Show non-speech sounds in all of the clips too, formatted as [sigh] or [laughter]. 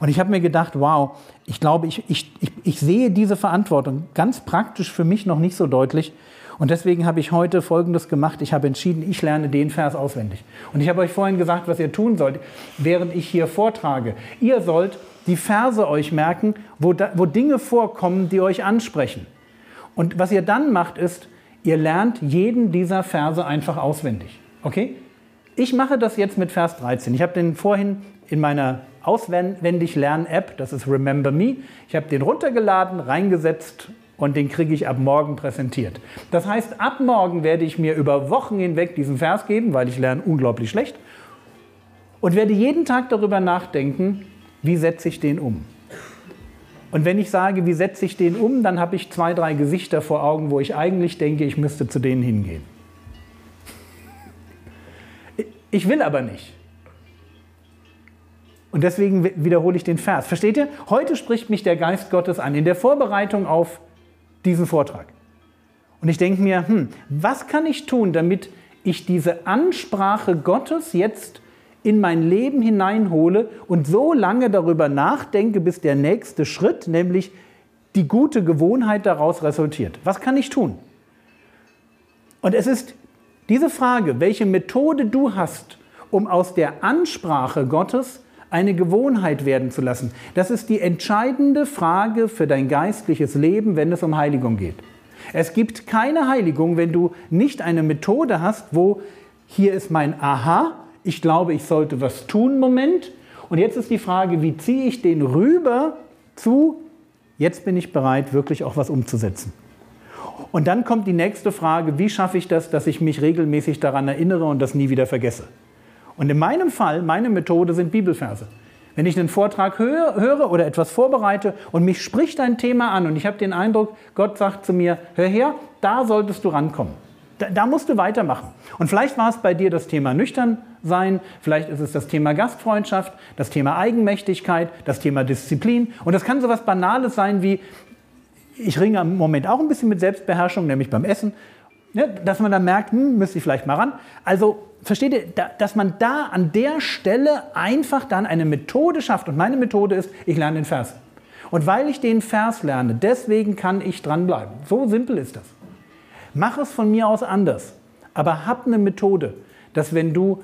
Und ich habe mir gedacht, wow, ich glaube, ich, ich, ich, ich sehe diese Verantwortung ganz praktisch für mich noch nicht so deutlich. Und deswegen habe ich heute Folgendes gemacht. Ich habe entschieden, ich lerne den Vers auswendig. Und ich habe euch vorhin gesagt, was ihr tun sollt, während ich hier vortrage. Ihr sollt die Verse euch merken, wo, da, wo Dinge vorkommen, die euch ansprechen. Und was ihr dann macht, ist, ihr lernt jeden dieser Verse einfach auswendig. Okay? Ich mache das jetzt mit Vers 13. Ich habe den vorhin in meiner auswendig Lern-App, das ist Remember Me. Ich habe den runtergeladen, reingesetzt und den kriege ich ab morgen präsentiert. Das heißt, ab morgen werde ich mir über Wochen hinweg diesen Vers geben, weil ich lerne unglaublich schlecht und werde jeden Tag darüber nachdenken, wie setze ich den um. Und wenn ich sage, wie setze ich den um, dann habe ich zwei, drei Gesichter vor Augen, wo ich eigentlich denke, ich müsste zu denen hingehen. Ich will aber nicht. Und deswegen wiederhole ich den Vers. Versteht ihr? Heute spricht mich der Geist Gottes an, in der Vorbereitung auf diesen Vortrag. Und ich denke mir, hm, was kann ich tun, damit ich diese Ansprache Gottes jetzt in mein Leben hineinhole und so lange darüber nachdenke, bis der nächste Schritt, nämlich die gute Gewohnheit daraus resultiert. Was kann ich tun? Und es ist diese Frage, welche Methode du hast, um aus der Ansprache Gottes eine Gewohnheit werden zu lassen. Das ist die entscheidende Frage für dein geistliches Leben, wenn es um Heiligung geht. Es gibt keine Heiligung, wenn du nicht eine Methode hast, wo hier ist mein Aha, ich glaube, ich sollte was tun, Moment. Und jetzt ist die Frage, wie ziehe ich den rüber zu, jetzt bin ich bereit, wirklich auch was umzusetzen. Und dann kommt die nächste Frage, wie schaffe ich das, dass ich mich regelmäßig daran erinnere und das nie wieder vergesse. Und in meinem Fall, meine Methode sind Bibelverse. Wenn ich einen Vortrag höre, oder etwas vorbereite und mich spricht ein Thema an und ich habe den Eindruck, Gott sagt zu mir, hör her, da solltest du rankommen. Da, da, musst du weitermachen. Und vielleicht war es bei dir das Thema nüchtern sein, vielleicht ist es das Thema Gastfreundschaft, das Thema Eigenmächtigkeit, das Thema Disziplin. Und das kann so etwas Banales sein wie, ich ringe im Moment auch ein bisschen mit Selbstbeherrschung, nämlich beim Essen, ne, dass man dann merkt, hm, müsste ich vielleicht mal ran. Also versteht ihr, dass man da an der Stelle einfach dann eine Methode schafft. Und meine Methode ist, ich lerne den Vers. Und weil ich den Vers lerne, deswegen kann ich dranbleiben. So simpel ist das. Mach es von mir aus anders. Aber hab eine Methode, dass wenn du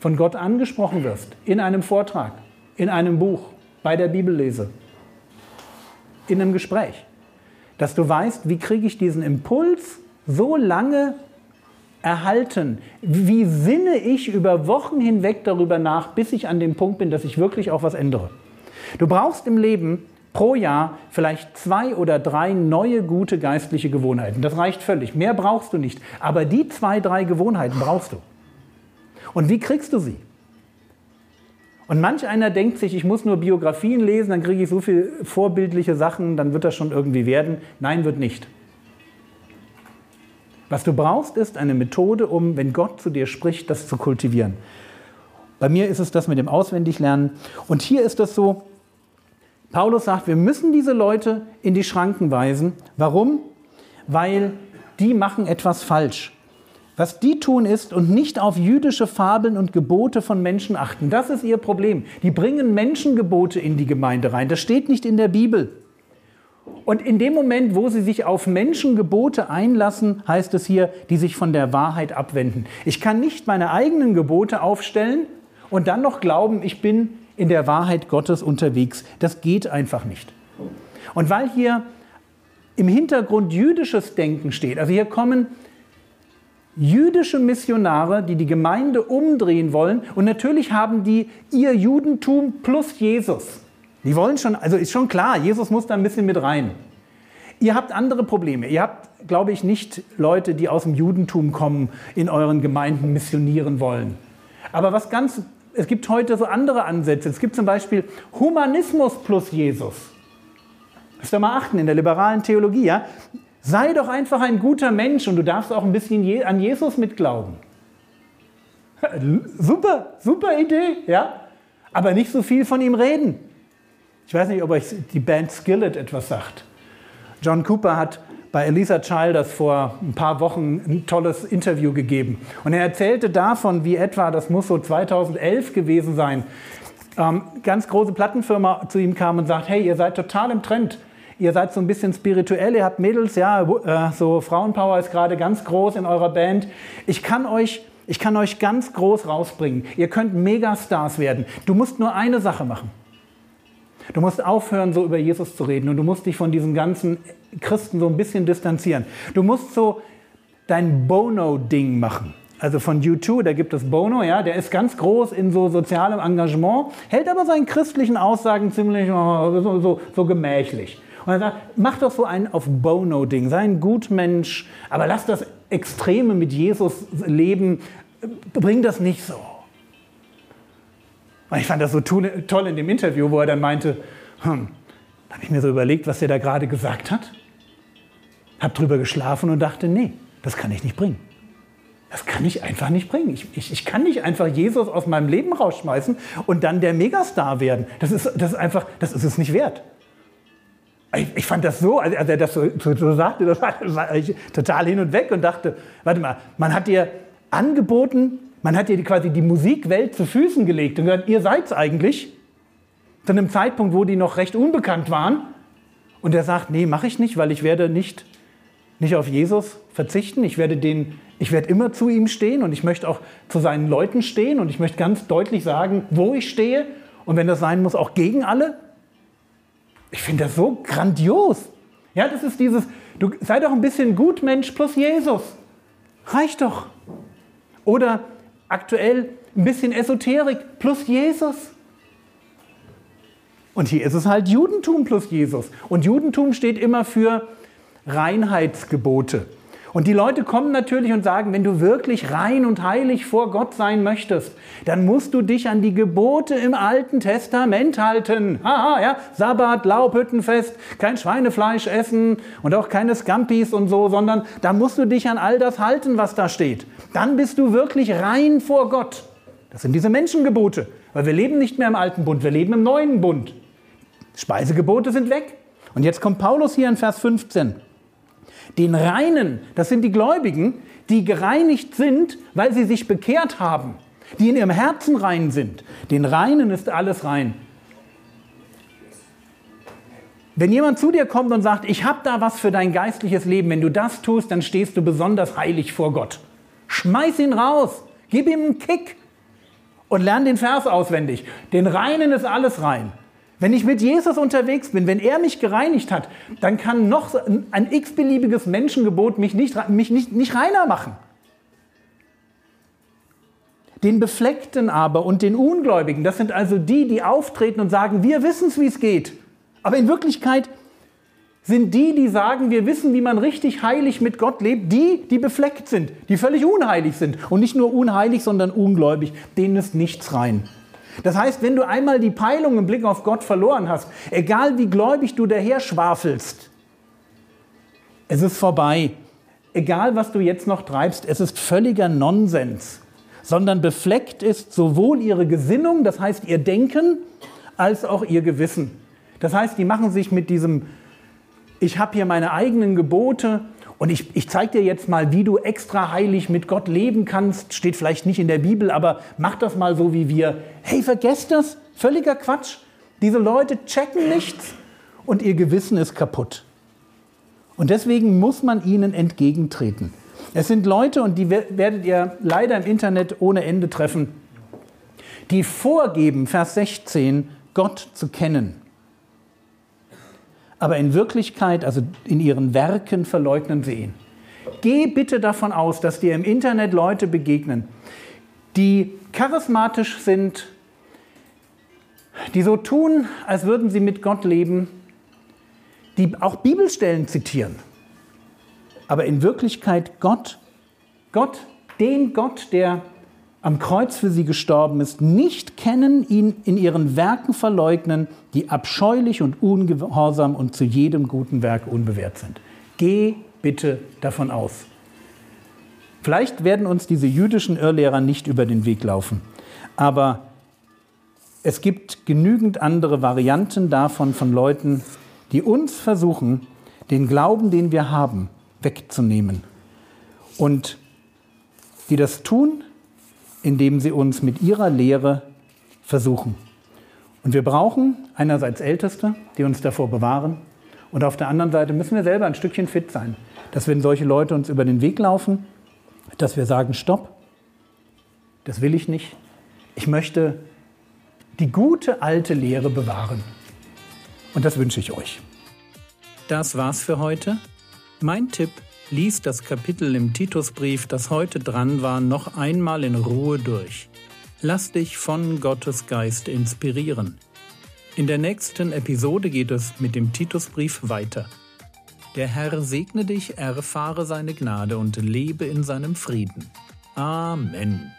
von Gott angesprochen wirst, in einem Vortrag, in einem Buch, bei der Bibellese, in einem Gespräch, dass du weißt, wie kriege ich diesen Impuls so lange erhalten? Wie sinne ich über Wochen hinweg darüber nach, bis ich an dem Punkt bin, dass ich wirklich auch was ändere? Du brauchst im Leben pro Jahr vielleicht zwei oder drei neue gute geistliche Gewohnheiten. Das reicht völlig. Mehr brauchst du nicht. Aber die zwei, drei Gewohnheiten brauchst du. Und wie kriegst du sie? Und manch einer denkt sich, ich muss nur Biografien lesen, dann kriege ich so viele vorbildliche Sachen, dann wird das schon irgendwie werden. Nein, wird nicht. Was du brauchst, ist eine Methode, um, wenn Gott zu dir spricht, das zu kultivieren. Bei mir ist es das mit dem Auswendiglernen. Und hier ist es so, Paulus sagt, wir müssen diese Leute in die Schranken weisen. Warum? Weil die machen etwas falsch. Was die tun ist und nicht auf jüdische Fabeln und Gebote von Menschen achten. Das ist ihr Problem. Die bringen Menschengebote in die Gemeinde rein. Das steht nicht in der Bibel. Und in dem Moment, wo sie sich auf Menschengebote einlassen, heißt es hier, die sich von der Wahrheit abwenden. Ich kann nicht meine eigenen Gebote aufstellen und dann noch glauben, ich bin in der Wahrheit Gottes unterwegs. Das geht einfach nicht. Und weil hier im Hintergrund jüdisches Denken steht, also hier kommen jüdische Missionare, die die Gemeinde umdrehen wollen und natürlich haben die ihr Judentum plus Jesus. Die wollen schon, also ist schon klar, Jesus muss da ein bisschen mit rein. Ihr habt andere Probleme. Ihr habt, glaube ich, nicht Leute, die aus dem Judentum kommen, in euren Gemeinden missionieren wollen. Aber was ganz es gibt heute so andere Ansätze. Es gibt zum Beispiel Humanismus plus Jesus. Müsst ihr mal achten in der liberalen Theologie. Ja? Sei doch einfach ein guter Mensch und du darfst auch ein bisschen an Jesus mitglauben. [laughs] Super, super Idee, ja? Aber nicht so viel von ihm reden. Ich weiß nicht, ob euch die Band Skillet etwas sagt. John Cooper hat bei Elisa Childers vor ein paar Wochen ein tolles Interview gegeben. Und er erzählte davon, wie etwa, das muss so 2011 gewesen sein, ähm, ganz große Plattenfirma zu ihm kam und sagt, hey, ihr seid total im Trend. Ihr seid so ein bisschen spirituell, ihr habt Mädels, ja, äh, so Frauenpower ist gerade ganz groß in eurer Band. Ich kann euch ich kann euch ganz groß rausbringen. Ihr könnt Megastars werden. Du musst nur eine Sache machen. Du musst aufhören, so über Jesus zu reden und du musst dich von diesen ganzen Christen so ein bisschen distanzieren. Du musst so dein Bono-Ding machen. Also von U2, da gibt es Bono, ja, der ist ganz groß in so sozialem Engagement, hält aber seinen christlichen Aussagen ziemlich so, so, so gemächlich. Und er sagt, mach doch so ein auf Bono-Ding, sei ein Gutmensch, aber lass das Extreme mit Jesus leben, bring das nicht so. Und ich fand das so toll in dem Interview, wo er dann meinte, hm, da habe ich mir so überlegt, was er da gerade gesagt hat. Habe drüber geschlafen und dachte, nee, das kann ich nicht bringen. Das kann ich einfach nicht bringen. Ich, ich, ich kann nicht einfach Jesus aus meinem Leben rausschmeißen und dann der Megastar werden. Das ist, das ist einfach, das ist es nicht wert. Ich, ich fand das so, als er das so, so, so sagte, das war, war ich total hin und weg und dachte, warte mal, man hat dir angeboten, man hat dir quasi die Musikwelt zu Füßen gelegt und gesagt, ihr seid's eigentlich. Zu einem Zeitpunkt, wo die noch recht unbekannt waren. Und er sagt, nee, mache ich nicht, weil ich werde nicht, nicht auf Jesus verzichten. Ich werde, den, ich werde immer zu ihm stehen und ich möchte auch zu seinen Leuten stehen und ich möchte ganz deutlich sagen, wo ich stehe. Und wenn das sein muss, auch gegen alle. Ich finde das so grandios. Ja, das ist dieses, du sei doch ein bisschen Gutmensch plus Jesus. Reicht doch. Oder aktuell ein bisschen Esoterik plus Jesus. Und hier ist es halt Judentum plus Jesus. Und Judentum steht immer für Reinheitsgebote. Und die Leute kommen natürlich und sagen, wenn du wirklich rein und heilig vor Gott sein möchtest, dann musst du dich an die Gebote im Alten Testament halten. Haha, ja, Sabbat, Laubhüttenfest, kein Schweinefleisch essen und auch keine Scampis und so, sondern da musst du dich an all das halten, was da steht. Dann bist du wirklich rein vor Gott. Das sind diese Menschengebote, weil wir leben nicht mehr im alten Bund, wir leben im neuen Bund. Speisegebote sind weg. Und jetzt kommt Paulus hier in Vers 15. Den Reinen, das sind die Gläubigen, die gereinigt sind, weil sie sich bekehrt haben, die in ihrem Herzen rein sind. Den Reinen ist alles rein. Wenn jemand zu dir kommt und sagt, ich habe da was für dein geistliches Leben, wenn du das tust, dann stehst du besonders heilig vor Gott. Schmeiß ihn raus, gib ihm einen Kick und lern den Vers auswendig. Den Reinen ist alles rein. Wenn ich mit Jesus unterwegs bin, wenn er mich gereinigt hat, dann kann noch ein x-beliebiges Menschengebot mich nicht, mich nicht, nicht reiner machen. Den Befleckten aber und den Ungläubigen, das sind also die, die auftreten und sagen, wir wissen es, wie es geht. Aber in Wirklichkeit sind die, die sagen, wir wissen, wie man richtig heilig mit Gott lebt, die, die befleckt sind, die völlig unheilig sind. Und nicht nur unheilig, sondern ungläubig. Denen ist nichts rein. Das heißt, wenn du einmal die Peilung im Blick auf Gott verloren hast, egal wie gläubig du daher schwafelst, es ist vorbei. Egal, was du jetzt noch treibst, es ist völliger Nonsens. Sondern befleckt ist sowohl ihre Gesinnung, das heißt ihr Denken, als auch ihr Gewissen. Das heißt, die machen sich mit diesem, ich habe hier meine eigenen Gebote und ich, ich zeige dir jetzt mal, wie du extra heilig mit Gott leben kannst. Steht vielleicht nicht in der Bibel, aber mach das mal so wie wir. Hey, vergesst das. Völliger Quatsch. Diese Leute checken nichts und ihr Gewissen ist kaputt. Und deswegen muss man ihnen entgegentreten. Es sind Leute, und die werdet ihr leider im Internet ohne Ende treffen, die vorgeben, Vers 16, Gott zu kennen aber in Wirklichkeit, also in ihren Werken verleugnen sie ihn. Geh bitte davon aus, dass dir im Internet Leute begegnen, die charismatisch sind, die so tun, als würden sie mit Gott leben, die auch Bibelstellen zitieren, aber in Wirklichkeit Gott, Gott, den Gott, der am Kreuz für sie gestorben ist, nicht kennen, ihn in ihren Werken verleugnen, die abscheulich und ungehorsam und zu jedem guten Werk unbewehrt sind. Geh bitte davon aus. Vielleicht werden uns diese jüdischen Irrlehrer nicht über den Weg laufen, aber es gibt genügend andere Varianten davon von Leuten, die uns versuchen, den Glauben, den wir haben, wegzunehmen. Und die das tun, indem sie uns mit ihrer Lehre versuchen. Und wir brauchen einerseits Älteste, die uns davor bewahren, und auf der anderen Seite müssen wir selber ein Stückchen fit sein, dass wenn solche Leute uns über den Weg laufen, dass wir sagen, stopp, das will ich nicht. Ich möchte die gute alte Lehre bewahren. Und das wünsche ich euch. Das war's für heute. Mein Tipp Lies das Kapitel im Titusbrief, das heute dran war, noch einmal in Ruhe durch. Lass dich von Gottes Geist inspirieren. In der nächsten Episode geht es mit dem Titusbrief weiter. Der Herr segne dich, erfahre seine Gnade und lebe in seinem Frieden. Amen.